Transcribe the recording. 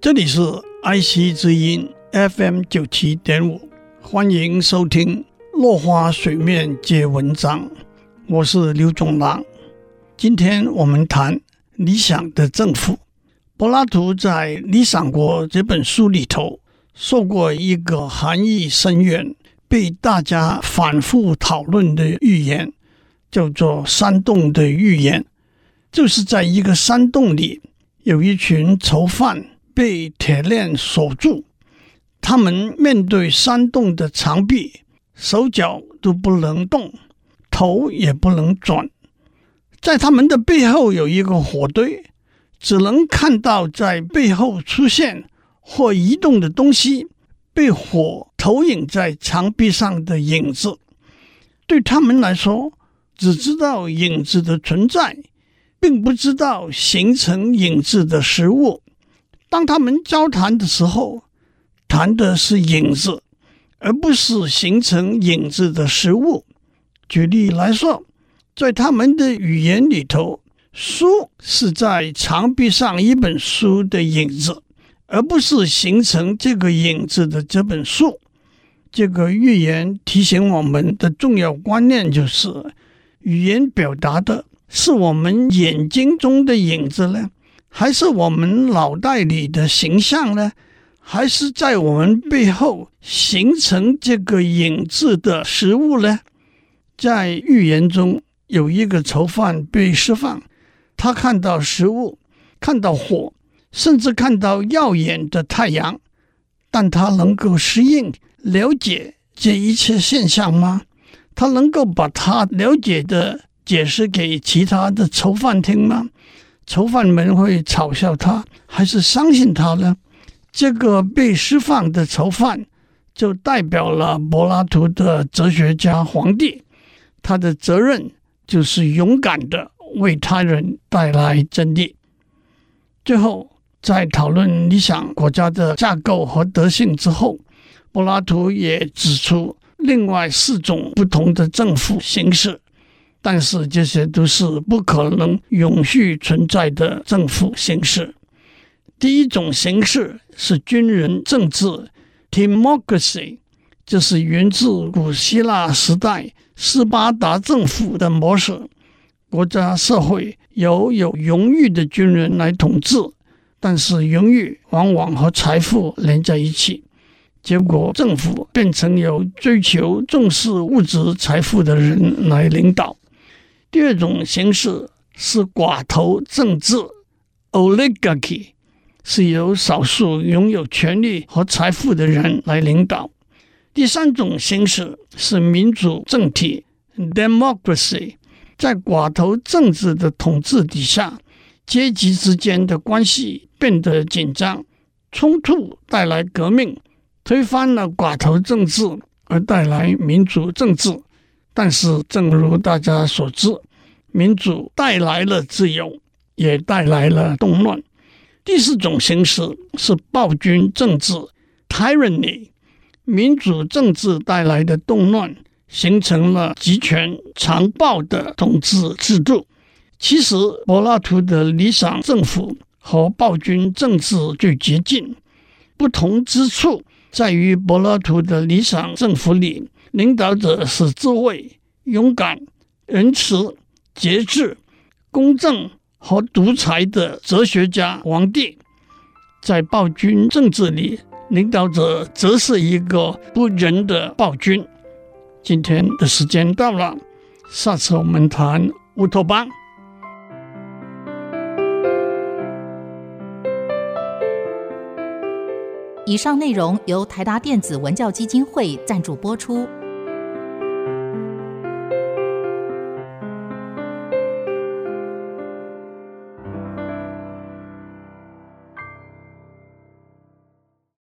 这里是爱惜之音 FM 九七点五，欢迎收听《落花水面皆文章》，我是刘总郎。今天我们谈理想的政府。柏拉图在《理想国》这本书里头说过一个含义深远、被大家反复讨论的寓言，叫做“山洞的寓言”，就是在一个山洞里，有一群囚犯。被铁链锁住，他们面对山洞的长壁，手脚都不能动，头也不能转。在他们的背后有一个火堆，只能看到在背后出现或移动的东西，被火投影在墙壁上的影子。对他们来说，只知道影子的存在，并不知道形成影子的实物。当他们交谈的时候，谈的是影子，而不是形成影子的实物。举例来说，在他们的语言里头，书是在墙壁上一本书的影子，而不是形成这个影子的这本书。这个寓言提醒我们的重要观念就是：语言表达的是我们眼睛中的影子呢？还是我们脑袋里的形象呢？还是在我们背后形成这个影子的食物呢？在预言中，有一个囚犯被释放，他看到食物，看到火，甚至看到耀眼的太阳，但他能够适应、了解这一切现象吗？他能够把他了解的解释给其他的囚犯听吗？囚犯们会嘲笑他，还是相信他呢？这个被释放的囚犯就代表了柏拉图的哲学家皇帝，他的责任就是勇敢地为他人带来真理。最后，在讨论理想国家的架构和德性之后，柏拉图也指出另外四种不同的政府形式。但是这些都是不可能永续存在的政府形式。第一种形式是军人政治 （Timocracy），这是源自古希腊时代斯巴达政府的模式。国家社会由有荣誉的军人来统治，但是荣誉往往和财富连在一起，结果政府变成由追求重视物质财富的人来领导。第二种形式是寡头政治 （oligarchy），是由少数拥有权力和财富的人来领导。第三种形式是民主政体 （democracy），在寡头政治的统治底下，阶级之间的关系变得紧张，冲突带来革命，推翻了寡头政治而带来民主政治。但是，正如大家所知，民主带来了自由，也带来了动乱。第四种形式是暴君政治 （tyranny）。民主政治带来的动乱，形成了集权残暴的统治制度。其实，柏拉图的理想政府和暴君政治最接近，不同之处在于柏拉图的理想政府里。领导者是智慧、勇敢、仁慈、节制、公正和独裁的哲学家皇帝。在暴君政治里，领导者则是一个不仁的暴君。今天的时间到了，下次我们谈乌托邦。以上内容由台达电子文教基金会赞助播出。